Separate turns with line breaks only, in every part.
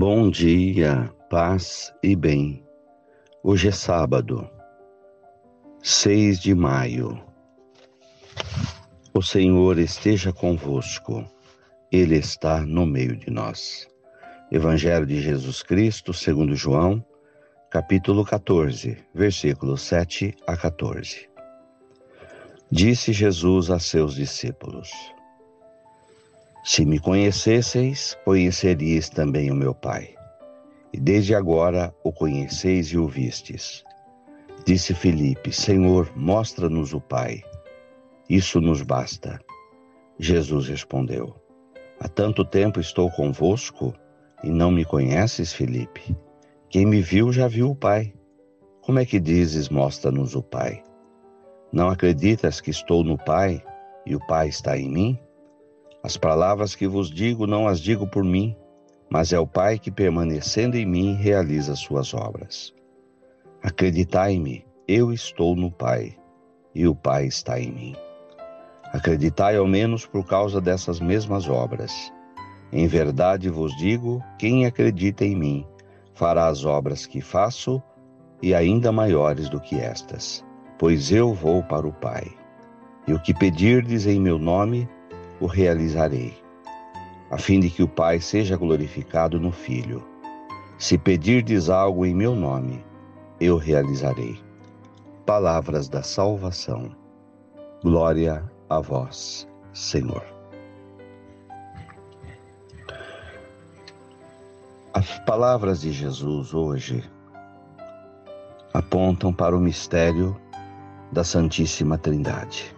Bom dia, paz e bem. Hoje é sábado, 6 de maio. O Senhor esteja convosco, Ele está no meio de nós. Evangelho de Jesus Cristo, segundo João, capítulo 14, versículos 7 a 14. Disse Jesus a seus discípulos: Se me conhecesseis, conheceríeis também o meu Pai. E desde agora o conheceis e o vistes. Disse Filipe: Senhor, mostra-nos o Pai. Isso nos basta. Jesus respondeu: Há tanto tempo estou convosco e não me conheces, Filipe? Quem me viu já viu o Pai. Como é que dizes, mostra-nos o Pai? Não acreditas que estou no Pai e o Pai está em mim? As palavras que vos digo não as digo por mim, mas é o Pai que, permanecendo em mim, realiza suas obras. Acreditai-me, eu estou no Pai e o Pai está em mim. Acreditai ao menos por causa dessas mesmas obras. Em verdade vos digo: quem acredita em mim fará as obras que faço e ainda maiores do que estas pois eu vou para o Pai. E o que pedirdes em meu nome, o realizarei, a fim de que o Pai seja glorificado no Filho. Se pedirdes algo em meu nome, eu realizarei. Palavras da salvação. Glória a vós, Senhor. As palavras de Jesus hoje apontam para o mistério da Santíssima Trindade.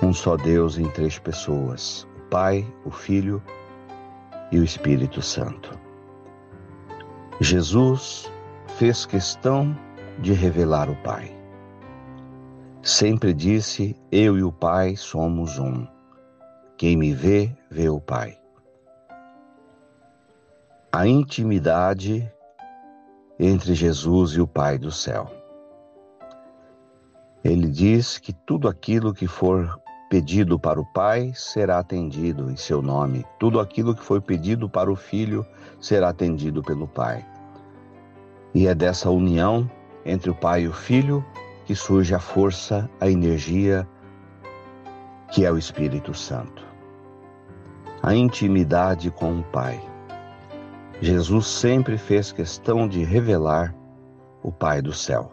Um só Deus em três pessoas: o Pai, o Filho e o Espírito Santo. Jesus fez questão de revelar o Pai. Sempre disse: Eu e o Pai somos um. Quem me vê, vê o Pai. A intimidade entre Jesus e o Pai do céu. Ele diz que tudo aquilo que for pedido para o Pai será atendido em seu nome. Tudo aquilo que foi pedido para o Filho será atendido pelo Pai. E é dessa união entre o Pai e o Filho que surge a força, a energia que é o Espírito Santo. A intimidade com o Pai. Jesus sempre fez questão de revelar o Pai do céu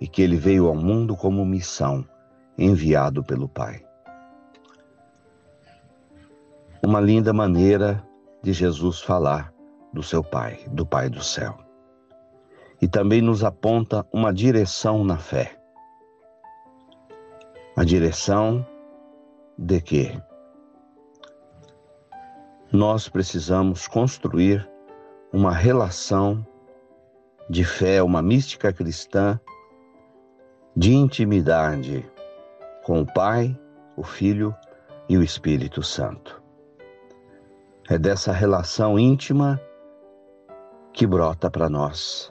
e que ele veio ao mundo como missão, enviado pelo Pai. Uma linda maneira de Jesus falar do seu Pai, do Pai do céu. E também nos aponta uma direção na fé. A direção de que nós precisamos construir uma relação de fé, uma mística cristã de intimidade com o Pai, o Filho e o Espírito Santo. É dessa relação íntima que brota para nós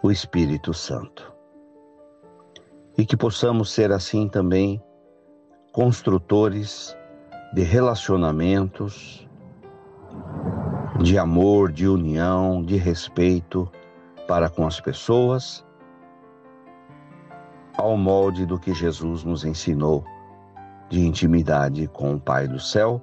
o Espírito Santo. E que possamos ser assim também construtores de relacionamentos, de amor, de união, de respeito para com as pessoas ao molde do que Jesus nos ensinou de intimidade com o Pai do céu,